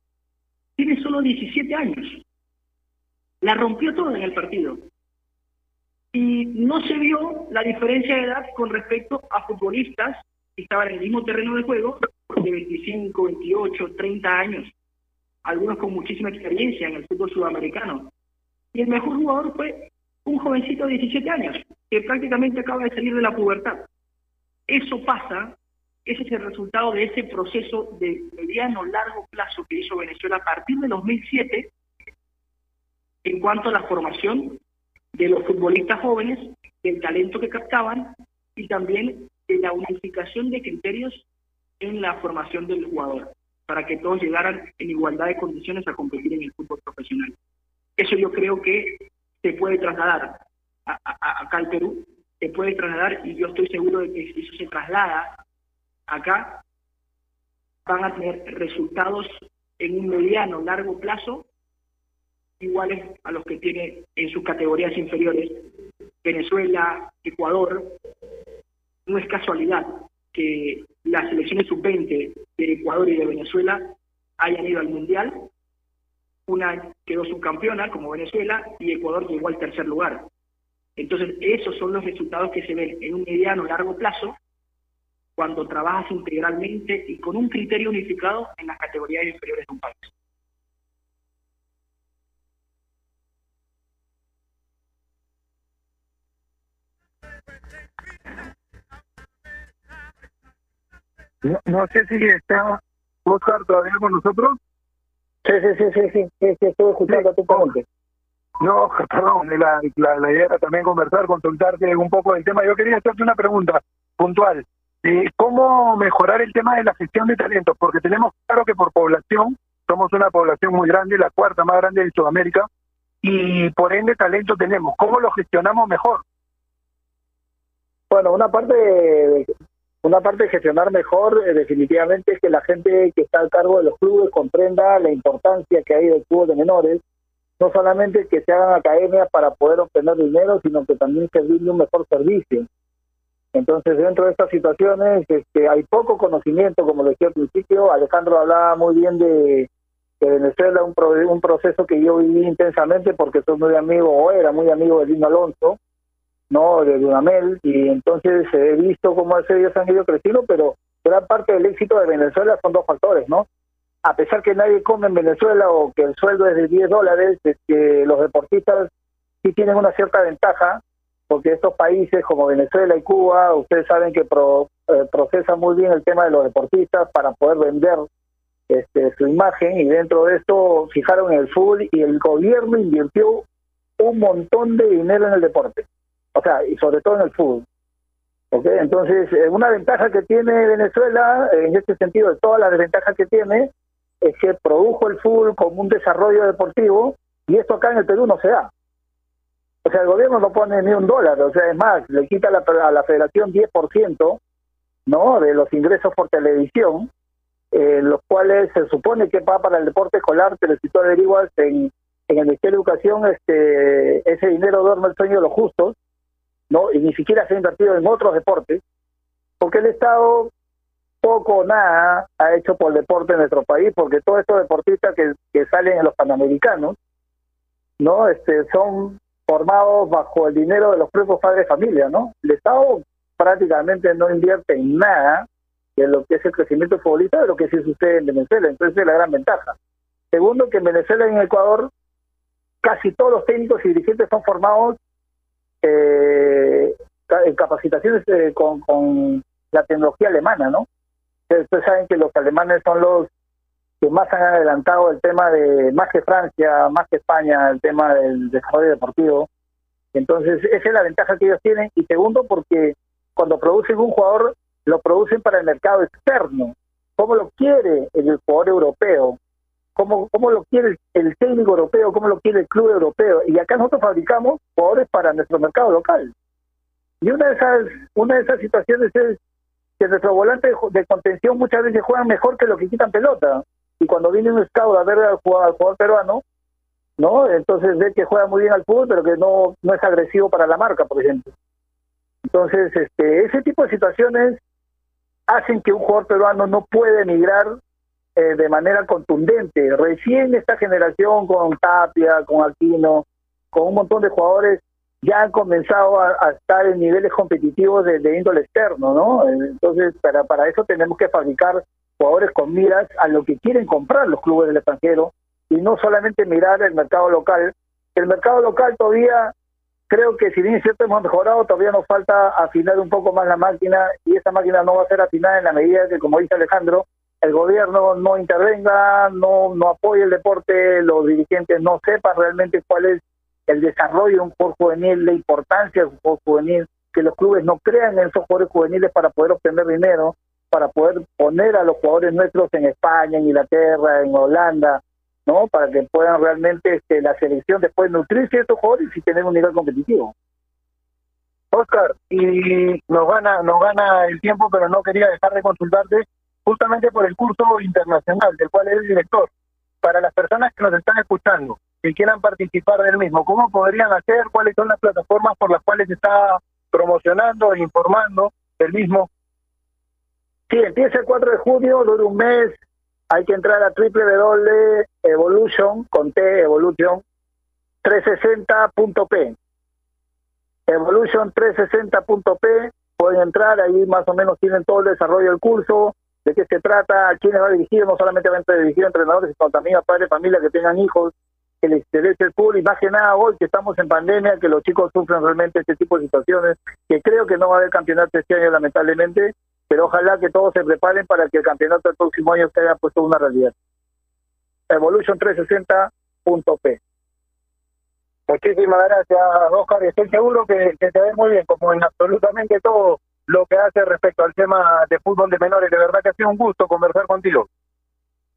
tiene solo 17 años. La rompió toda en el partido. Y no se vio la diferencia de edad con respecto a futbolistas que estaban en el mismo terreno de juego de 25, 28, 30 años, algunos con muchísima experiencia en el fútbol sudamericano. Y el mejor jugador fue un jovencito de 17 años, que prácticamente acaba de salir de la pubertad. Eso pasa, ese es el resultado de ese proceso de mediano, largo plazo que hizo Venezuela a partir de 2007 en cuanto a la formación de los futbolistas jóvenes, del talento que captaban y también de la unificación de criterios en la formación del jugador, para que todos llegaran en igualdad de condiciones a competir en el fútbol profesional. Eso yo creo que se puede trasladar acá al Perú, se puede trasladar y yo estoy seguro de que si eso se traslada acá, van a tener resultados en un mediano, largo plazo iguales a los que tiene en sus categorías inferiores Venezuela, Ecuador. No es casualidad que las selecciones sub-20 de Ecuador y de Venezuela hayan ido al Mundial. Una quedó subcampeona como Venezuela y Ecuador llegó al tercer lugar. Entonces, esos son los resultados que se ven en un mediano largo plazo cuando trabajas integralmente y con un criterio unificado en las categorías inferiores de un país. No, no sé si está Oscar todavía con nosotros. Sí, sí, sí, sí, sí, sí, sí, estoy escuchando atentamente. No, perdón, la, la, la idea era también conversar, consultarte un poco del tema. Yo quería hacerte una pregunta puntual. Eh, ¿Cómo mejorar el tema de la gestión de talentos? Porque tenemos claro que por población somos una población muy grande, la cuarta más grande de Sudamérica, y por ende talento tenemos. ¿Cómo lo gestionamos mejor? Bueno, una parte una parte de gestionar mejor eh, definitivamente es que la gente que está al cargo de los clubes comprenda la importancia que hay del fútbol de menores, no solamente que se hagan academias para poder obtener dinero, sino que también servirle un mejor servicio. Entonces, dentro de estas situaciones, este, hay poco conocimiento, como decía al principio. Alejandro hablaba muy bien de, de Venezuela, un, pro- un proceso que yo viví intensamente porque soy muy amigo, o era muy amigo de Lino Alonso, no de Dunamel, y entonces he visto cómo hace ellos han ido creciendo, pero gran parte del éxito de Venezuela son dos factores, ¿no? A pesar que nadie come en Venezuela o que el sueldo es de 10 dólares, es que los deportistas sí tienen una cierta ventaja, porque estos países como Venezuela y Cuba, ustedes saben que pro- eh, procesan muy bien el tema de los deportistas para poder vender este, su imagen y dentro de esto fijaron el fútbol y el gobierno invirtió un montón de dinero en el deporte, o sea, y sobre todo en el fútbol. ¿ok? Entonces, eh, una ventaja que tiene Venezuela, eh, en este sentido de todas las desventajas que tiene, es que produjo el fútbol como un desarrollo deportivo y esto acá en el Perú no se da. O sea, el gobierno no pone ni un dólar, o sea, es más, le quita a la, a la federación 10%, ¿no?, de los ingresos por televisión, eh, los cuales se supone que va para el deporte escolar, pero si tú averiguas en, en el Ministerio de Educación, este, ese dinero duerme el sueño de los justos, ¿no? Y ni siquiera se ha invertido en otros deportes, porque el Estado poco o nada ha hecho por el deporte en nuestro país, porque todos estos deportistas que, que salen en los Panamericanos, ¿no? Este, son formados bajo el dinero de los propios padres de familia, ¿no? El Estado prácticamente no invierte en nada de lo que es el crecimiento futbolista de lo que sí sucede en Venezuela, entonces es la gran ventaja. Segundo, que en Venezuela y en Ecuador casi todos los técnicos y dirigentes son formados eh, capacitaciones eh, con, con la tecnología alemana, ¿no? Ustedes saben que los alemanes son los que más han adelantado el tema de, más que Francia, más que España, el tema del desarrollo deportivo. Entonces, esa es la ventaja que ellos tienen. Y segundo, porque cuando producen un jugador, lo producen para el mercado externo. ¿Cómo lo quiere el jugador europeo? ¿Cómo, cómo lo quiere el técnico europeo? ¿Cómo lo quiere el club europeo? Y acá nosotros fabricamos jugadores para nuestro mercado local. Y una de esas, una de esas situaciones es que nuestros volantes de contención muchas veces juegan mejor que lo que quitan pelota. Y cuando viene un scout a ver al jugador, jugador peruano, ¿no? Entonces ve que juega muy bien al fútbol, pero que no, no es agresivo para la marca, por ejemplo. Entonces, este, ese tipo de situaciones hacen que un jugador peruano no puede emigrar eh, de manera contundente. Recién esta generación con Tapia, con Aquino, con un montón de jugadores ya han comenzado a, estar en niveles competitivos de, de, índole externo, ¿no? Entonces, para, para eso tenemos que fabricar jugadores con miras a lo que quieren comprar los clubes del extranjero y no solamente mirar el mercado local. El mercado local todavía, creo que si bien es cierto hemos mejorado, todavía nos falta afinar un poco más la máquina y esa máquina no va a ser afinada en la medida que, como dice Alejandro, el gobierno no intervenga, no, no apoye el deporte, los dirigentes no sepan realmente cuál es el desarrollo de un jugador juvenil, la importancia de un jugador juvenil, que los clubes no crean en esos jugadores juveniles para poder obtener dinero, para poder poner a los jugadores nuestros en España, en Inglaterra, en Holanda, ¿no? Para que puedan realmente este, la selección después nutrirse de estos jugadores y tener un nivel competitivo. Oscar, y nos gana, nos gana el tiempo, pero no quería dejar de consultarte justamente por el curso internacional del cual eres director. Para las personas que nos están escuchando, que quieran participar del mismo, ¿cómo podrían hacer? ¿Cuáles son las plataformas por las cuales está promocionando e informando del mismo? Sí, empieza el 4 de junio, dura un mes, hay que entrar a www.evolution, con T, Evolution, 360.p. Evolution360.p, pueden entrar, ahí más o menos tienen todo el desarrollo del curso, de qué se trata, a quiénes va dirigido, no solamente va a entrenadores, sino también a padres de familia que tengan hijos, que les interese el fútbol y más que nada hoy que estamos en pandemia, que los chicos sufren realmente este tipo de situaciones, que creo que no va a haber campeonato este año lamentablemente, pero ojalá que todos se preparen para que el campeonato del próximo año se haya puesto una realidad. Evolution360.p. Muchísimas gracias, Oscar. Estoy seguro que, que te ves muy bien, como en absolutamente todo lo que hace respecto al tema de fútbol de menores. De verdad que ha sido un gusto conversar contigo.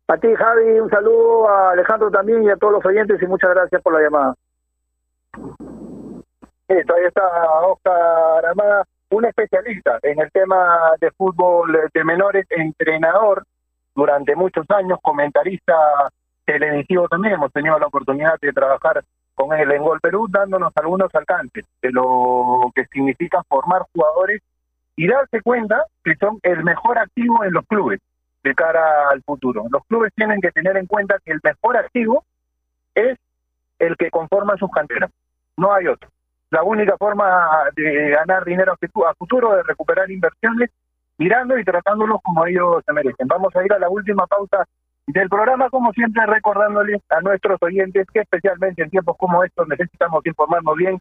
A ti, Javi, un saludo a Alejandro también y a todos los oyentes y muchas gracias por la llamada. Listo, ahí está Oscar Armada, un especialista en el tema de fútbol de menores, entrenador durante muchos años, comentarista televisivo también. Hemos tenido la oportunidad de trabajar con él en Gol Perú, dándonos algunos alcances de lo que significa formar jugadores y darse cuenta que son el mejor activo en los clubes de cara al futuro. Los clubes tienen que tener en cuenta que el mejor activo es el que conforma sus canteras. No hay otro. La única forma de ganar dinero a futuro, de recuperar inversiones, mirando y tratándolos como ellos se merecen. Vamos a ir a la última pausa del programa, como siempre, recordándoles a nuestros oyentes que especialmente en tiempos como estos necesitamos informarnos bien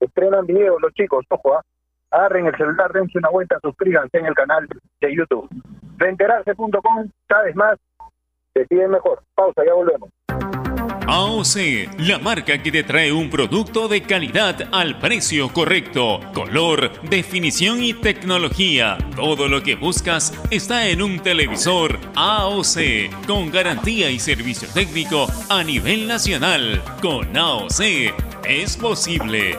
estrenan videos los chicos. Ojo, ¿ah? agarren el celular, dense una vuelta, suscríbanse en el canal de YouTube. Reenterarse.com, sabes más, deciden mejor. Pausa, ya volvemos. AOC, la marca que te trae un producto de calidad al precio correcto, color, definición y tecnología. Todo lo que buscas está en un televisor AOC, con garantía y servicio técnico a nivel nacional. Con AOC es posible.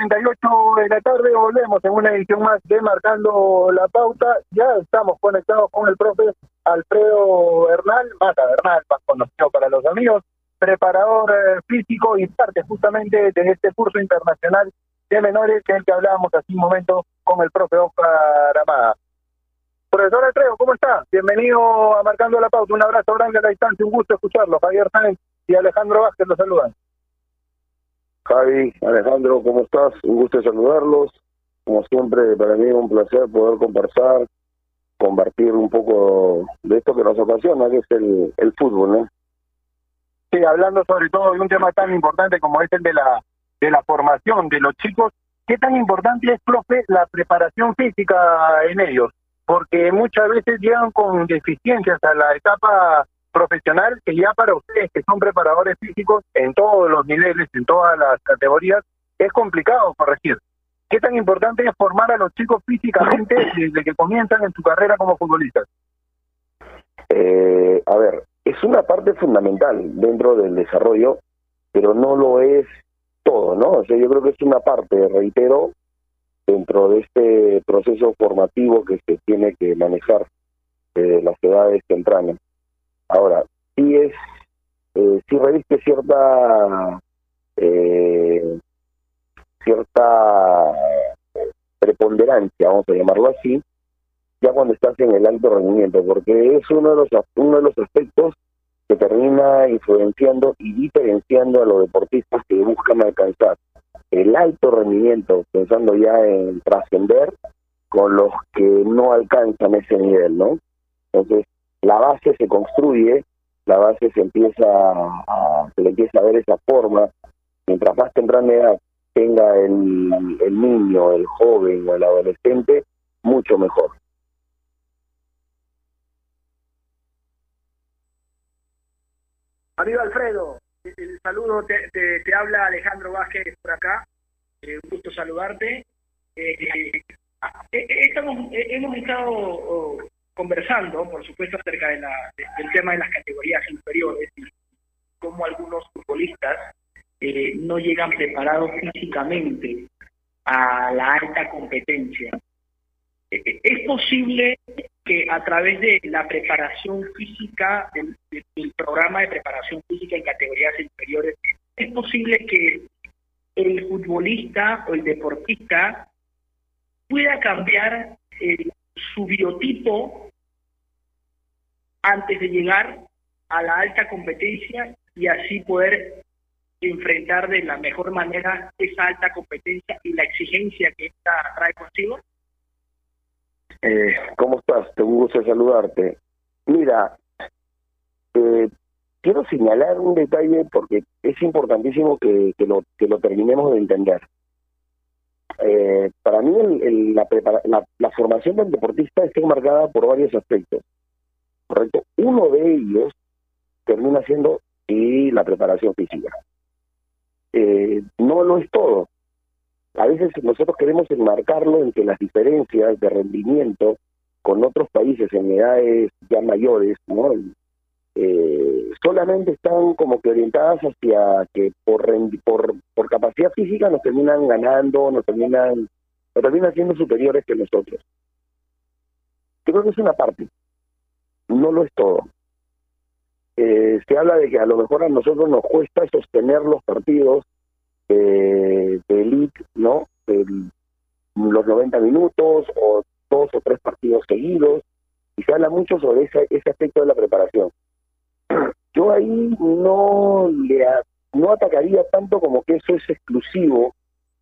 Bien, 2 y 48 de la tarde, volvemos en una edición más de Marcando la Pauta. Ya estamos conectados con el profe Alfredo Bernal, Mata Bernal, más conocido para los amigos, preparador eh, físico y parte justamente de este curso internacional de menores que el que hablábamos hace un momento con el profe Oscar Amada. Profesor Alfredo, ¿cómo está? Bienvenido a Marcando la Pauta. Un abrazo grande a la distancia, un gusto escucharlo. Javier Sáenz y Alejandro Vázquez los saludan. Javi, Alejandro, ¿cómo estás? Un gusto saludarlos. Como siempre, para mí es un placer poder conversar, compartir un poco de esto que nos ocasiona, que es el, fútbol, ¿no? Sí, hablando sobre todo de un tema tan importante como es el de la, de la formación de los chicos, ¿qué tan importante es, profe, la preparación física en ellos? Porque muchas veces llegan con deficiencias a la etapa profesional que ya para ustedes que son preparadores físicos en todos los niveles, en todas las categorías, es complicado corregir. ¿Qué tan importante es formar a los chicos físicamente desde que comienzan en su carrera como futbolistas? Eh, a ver, es una parte fundamental dentro del desarrollo, pero no lo es todo, ¿no? O sea, yo creo que es una parte, reitero, dentro de este proceso formativo que se tiene que manejar de las edades tempranas. Ahora, sí es, eh, reviste cierta, eh, cierta preponderancia, vamos a llamarlo así, ya cuando estás en el alto rendimiento, porque es uno de los uno de los aspectos que termina influenciando y diferenciando a los deportistas que buscan alcanzar el alto rendimiento, pensando ya en trascender, con los que no alcanzan ese nivel, ¿no? Entonces, la base se construye, la base se empieza a, se le empieza a ver esa forma, mientras más temprana edad tenga el, el niño, el joven o el adolescente, mucho mejor. Amigo Alfredo, el saludo, te, habla Alejandro Vázquez por acá, eh, un gusto saludarte. Eh, eh, eh, estamos, eh, hemos estado conversando, por supuesto, acerca de la, de- del tema de las categorías inferiores y cómo algunos futbolistas eh, no llegan preparados físicamente a la alta competencia. Eh, eh, ¿Es posible que a través de la preparación física, del, de- del programa de preparación física en categorías inferiores, es posible que el futbolista o el deportista pueda cambiar eh, su biotipo antes de llegar a la alta competencia y así poder enfrentar de la mejor manera esa alta competencia y la exigencia que esta trae consigo? Eh, ¿Cómo estás? Te un gusto saludarte. Mira, eh, quiero señalar un detalle porque es importantísimo que, lo, que lo terminemos de entender. Eh, para mí el- la, la, la formación del deportista está enmarcada por varios aspectos. ¿Correcto? Uno de ellos termina siendo sí, la preparación física. Eh, no lo es todo. A veces nosotros queremos enmarcarlo en que las diferencias de rendimiento con otros países en edades ya mayores, ¿no? Eh, solamente están como que orientadas hacia que por, por capacidad física nos terminan ganando, nos terminan, nos terminan siendo superiores que nosotros. Creo que es una parte. No lo es todo. Eh, se habla de que a lo mejor a nosotros nos cuesta sostener los partidos de, elite, ¿no? El- los 90 minutos o dos o tres partidos seguidos y se habla mucho sobre ese, aspecto de la preparación. Yo ahí no le no atacaría tanto como que eso es exclusivo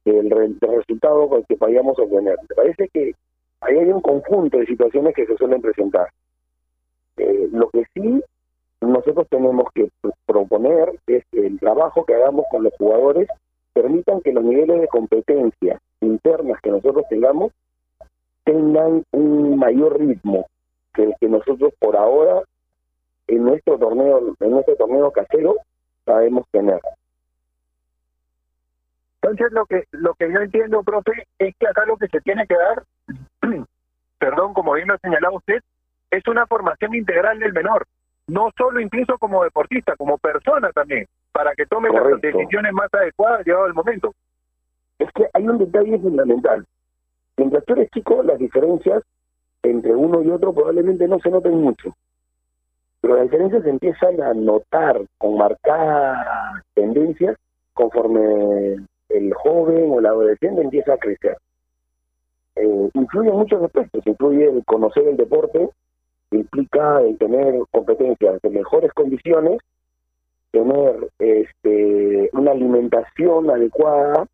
del resultado con el que vayamos a obtener. Me parece que ahí hay un conjunto de situaciones que se suelen presentar. Eh, lo que sí nosotros tenemos que pr- proponer es que el trabajo que hagamos con los jugadores permitan que los niveles de competencia internas que nosotros tengamos tengan un mayor ritmo que el que nosotros por ahora en nuestro torneo en nuestro torneo casero sabemos tener. Entonces lo que lo que yo entiendo, profe, es que acá lo que se tiene que dar, perdón, como bien lo ha señalado usted, es una formación integral del menor, no solo incluso como deportista, como persona también, para que tome las decisiones más adecuadas llegado el momento. Es que hay un detalle fundamental. Mientras tú eres chico, las diferencias entre uno y otro probablemente no se noten mucho. Pero las diferencias se empiezan a notar con marcadas tendencias conforme el joven o el adolescente empieza a crecer. Eh, influyen muchos aspectos, influye el conocer el deporte, implica tener competencias de mejores condiciones, tener este, una alimentación adecuada,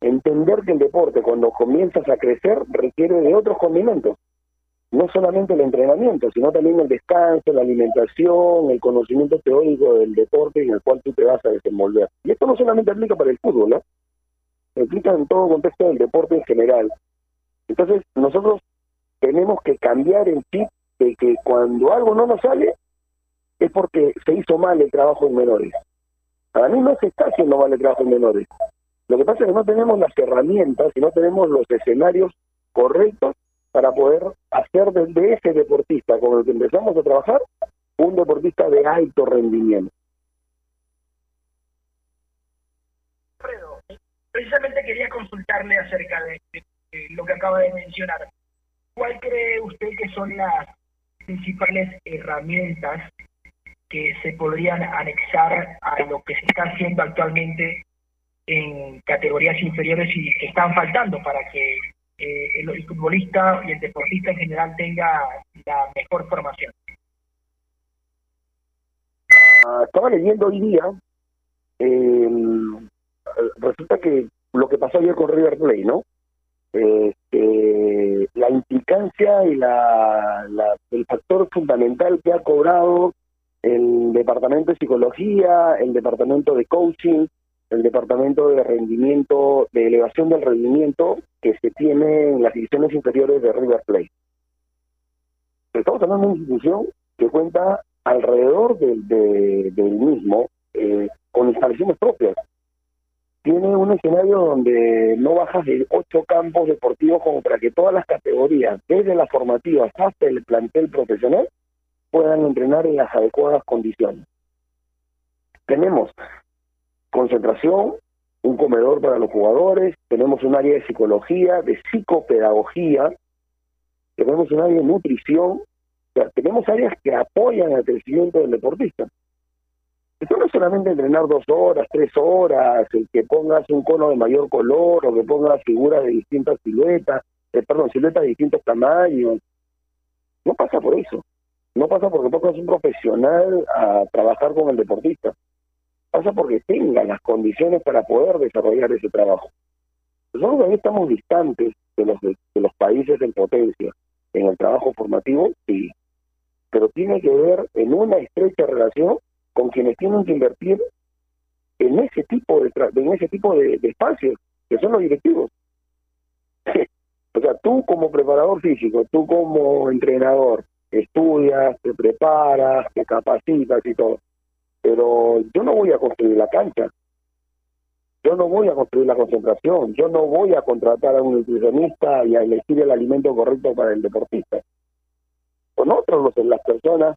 entender que el deporte cuando comienzas a crecer requiere de otros condimentos, no solamente el entrenamiento, sino también el descanso, la alimentación, el conocimiento teórico del deporte en el cual tú te vas a desenvolver. Y esto no solamente aplica para el fútbol, ¿no? aplica en todo contexto del deporte en general. Entonces, nosotros tenemos que cambiar el chip de que cuando algo no nos sale es porque se hizo mal el trabajo en menores. Para mí no se está haciendo mal el trabajo en menores. Lo que pasa es que no tenemos las herramientas y no tenemos los escenarios correctos para poder hacer de, ese deportista con el que empezamos a trabajar un deportista de alto rendimiento. Precisamente quería consultarle acerca de lo que acaba de mencionar. ¿Cuál cree usted que son las principales herramientas que se podrían anexar a lo que se está haciendo actualmente en categorías inferiores y que están faltando para que eh, el, futbolista y el deportista en general tenga la mejor formación? Ah, estaba leyendo hoy día, eh, resulta que lo que pasó ayer con River Plate, ¿no? Eh, eh, la implicancia y la, la- el factor fundamental que ha cobrado el departamento de psicología, el departamento de coaching, el departamento de rendimiento, de elevación del rendimiento que se tiene en las divisiones inferiores de River Plate. Estamos hablando de una institución que cuenta alrededor del, de- del mismo eh, con instalaciones propias. Tiene un escenario donde no bajas de ocho campos deportivos como para que todas las categorías, desde las formativas hasta el plantel profesional, puedan entrenar en las adecuadas condiciones. Tenemos concentración, un comedor para los jugadores, tenemos un área de psicología, de psicopedagogía, tenemos un área de nutrición, tenemos áreas que apoyan el crecimiento del deportista. Esto no es solamente entrenar dos horas, tres horas, el que pongas un cono de mayor color o que pongas figuras de distintas siluetas, eh, perdón, siluetas de distintos tamaños. No pasa por eso. No pasa porque pongas un profesional a trabajar con el deportista. Pasa porque tenga las condiciones para poder desarrollar ese trabajo. Nosotros también estamos distantes de los, de, de los países en potencia en el trabajo formativo, sí, pero tiene que ver en una estrecha relación con quienes tienen que invertir en ese tipo de tra- en ese tipo de, espacios que son los directivos. O sea tú como preparador físico tú como entrenador estudias te preparas te capacitas y todo. Pero yo no voy a construir la cancha. Yo no voy a construir la concentración. Yo no voy a contratar a un nutricionista y a elegir el alimento correcto para el deportista. Son otros las personas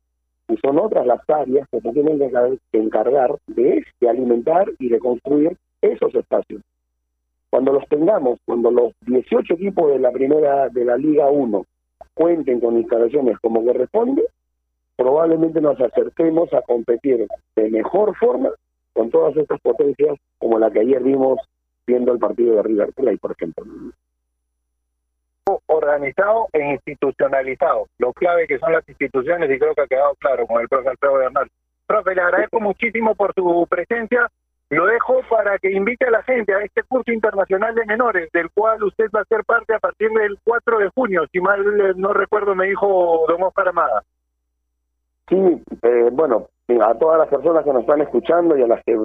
y son otras las áreas que se tienen que encar- que encargar de, de alimentar y de construir esos espacios. Cuando los tengamos, cuando los 18 equipos de la primera de la Liga 1 cuenten con instalaciones como corresponde, probablemente nos acerquemos a competir de mejor forma con todas estas potencias como la que ayer vimos viendo el partido de River Plate, por ejemplo. Organizado e institucionalizado. Lo clave que son las instituciones y creo que ha quedado claro con el profe Alfredo Bernal. Profe, le agradezco muchísimo por su presencia. Lo dejo para que invite a la gente a este curso internacional de menores, del cual usted va a ser parte a partir del 4 de junio, si mal eh, no recuerdo me dijo don Oscar Amada. Sí, eh, bueno, a todas las personas que nos están escuchando y a las que